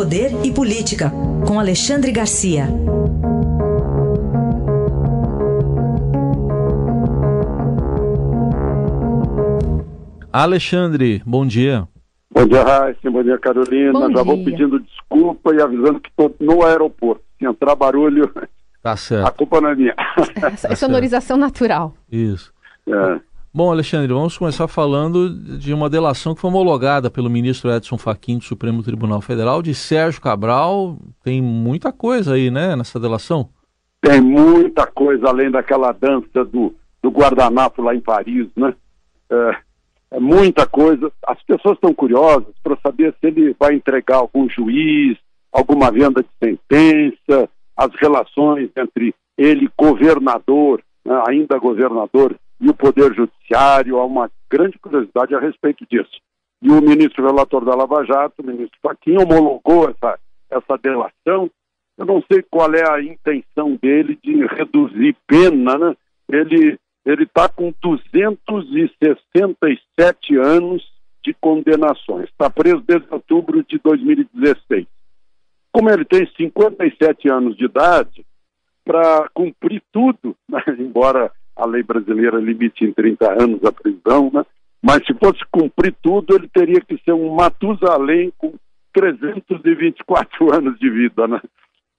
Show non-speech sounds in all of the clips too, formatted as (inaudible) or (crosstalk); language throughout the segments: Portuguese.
Poder e Política, com Alexandre Garcia. Alexandre, bom dia. Bom dia, Raíssa. Bom dia, Carolina. Bom Já dia. vou pedindo desculpa e avisando que estou no aeroporto. Se entrar barulho, Tá a certo. culpa não é minha. É sonorização natural. Isso. É. Bom, Alexandre, vamos começar falando de uma delação que foi homologada pelo ministro Edson Fachin do Supremo Tribunal Federal, de Sérgio Cabral. Tem muita coisa aí, né, nessa delação? Tem muita coisa além daquela dança do, do guardanapo lá em Paris, né? É, é muita coisa. As pessoas estão curiosas para saber se ele vai entregar algum juiz, alguma venda de sentença, as relações entre ele, governador, né, ainda governador, e o Poder Judiciário. Há uma grande curiosidade a respeito disso. E o ministro relator da Lava Jato, o ministro Fachin, homologou essa, essa delação. Eu não sei qual é a intenção dele de reduzir pena, né? Ele ele está com 267 anos de condenações. Está preso desde outubro de 2016. Como ele tem 57 anos de idade, para cumprir tudo, (laughs) né? embora a lei brasileira limite em 30 anos a prisão, né? mas se fosse cumprir tudo, ele teria que ser um Matusalém com 324 (laughs) anos de vida. Né?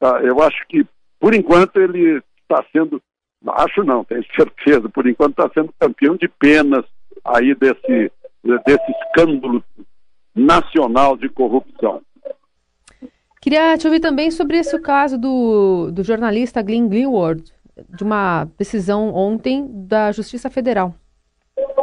Ah, eu acho que, por enquanto, ele está sendo, acho não, tenho (laughs) certeza, por enquanto está sendo campeão de penas aí desse, desse escândalo nacional de corrupção. Queria te ouvir também sobre esse caso do, do jornalista Glenn Greenwald, de uma decisão ontem da Justiça Federal.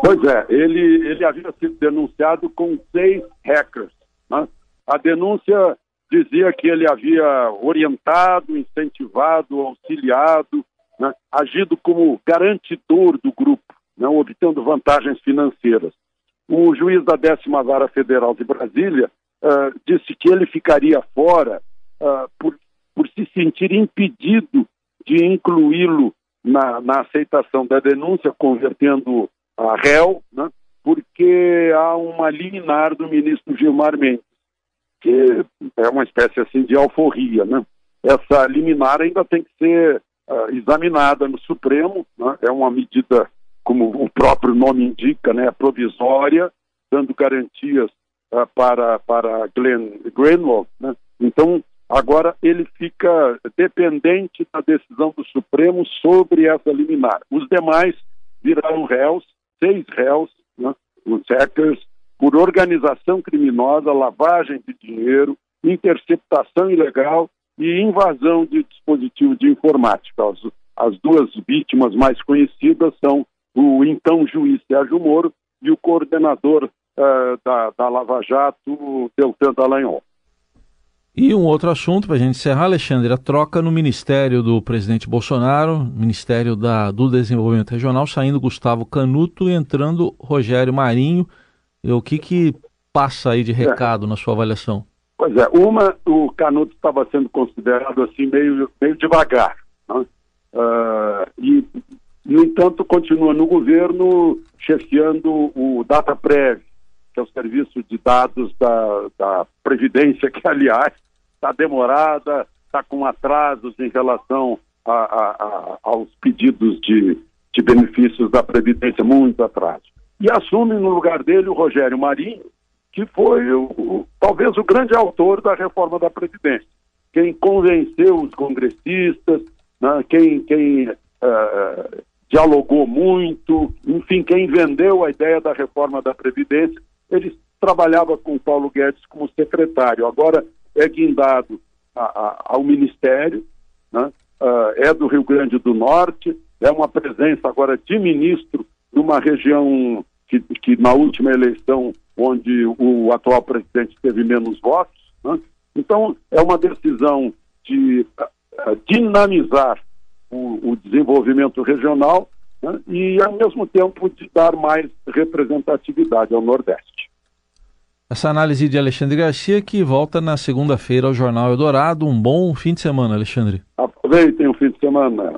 Pois é, ele, ele havia sido denunciado com seis hackers. né? A denúncia dizia que ele havia orientado, incentivado, auxiliado, né? agido como garantidor do grupo, né? obtendo vantagens financeiras. O juiz da décima vara federal de Brasília ah, disse que ele ficaria fora ah, por, por se sentir impedido de incluí-lo na, na aceitação da denúncia, convertendo a réu, né, porque há uma liminar do ministro Gilmar Mendes, que é uma espécie assim de alforria. Né? Essa liminar ainda tem que ser ah, examinada no Supremo, né? é uma medida, como o próprio nome indica, né, provisória, dando garantias ah, para, para Glenn Greenwald. Né? Então, agora ele fica dependente da decisão do Supremo sobre essa liminar. Os demais viraram réus, seis réus, né? os hackers, por organização criminosa, lavagem de dinheiro, interceptação ilegal e invasão de dispositivo de informática. As, as duas vítimas mais conhecidas são o então juiz Sérgio Moro e o coordenador eh, da, da Lava Jato, Deltan Dallagnol. E um outro assunto para a gente encerrar, Alexandre, a troca no Ministério do presidente Bolsonaro, Ministério da, do Desenvolvimento Regional, saindo Gustavo Canuto e entrando Rogério Marinho. E o que, que passa aí de recado na sua avaliação? Pois é, uma, o Canuto estava sendo considerado assim meio, meio devagar. Né? Ah, e, no entanto, continua no governo chefiando o DataPrev, que é o serviço de dados da, da Previdência, que, aliás, está demorada, está com atrasos em relação a, a- a- aos pedidos de, de benefícios da Previdência, muito atraso. E assume no lugar dele o Rogério Marinho, que foi o, o- talvez o grande autor da reforma da Previdência. Quem convenceu os congressistas, né, quem, quem eh, dialogou muito, enfim, quem vendeu a ideia da reforma da Previdência, ele trabalhava com o Paulo Guedes como secretário. Agora é guindado a- a- ao Ministério, né? Ah, é do Rio Grande do Norte, é uma presença agora de ministro numa região que, que na última eleição, onde o atual presidente teve menos votos. né? Então, é uma decisão de ah, dinamizar o, o desenvolvimento regional né? e, ao mesmo tempo, de dar mais representatividade ao Nordeste. Essa análise de Alexandre Garcia que volta na segunda-feira ao Jornal Eldorado. Um bom fim de semana, Alexandre. Aproveitem o fim de semana.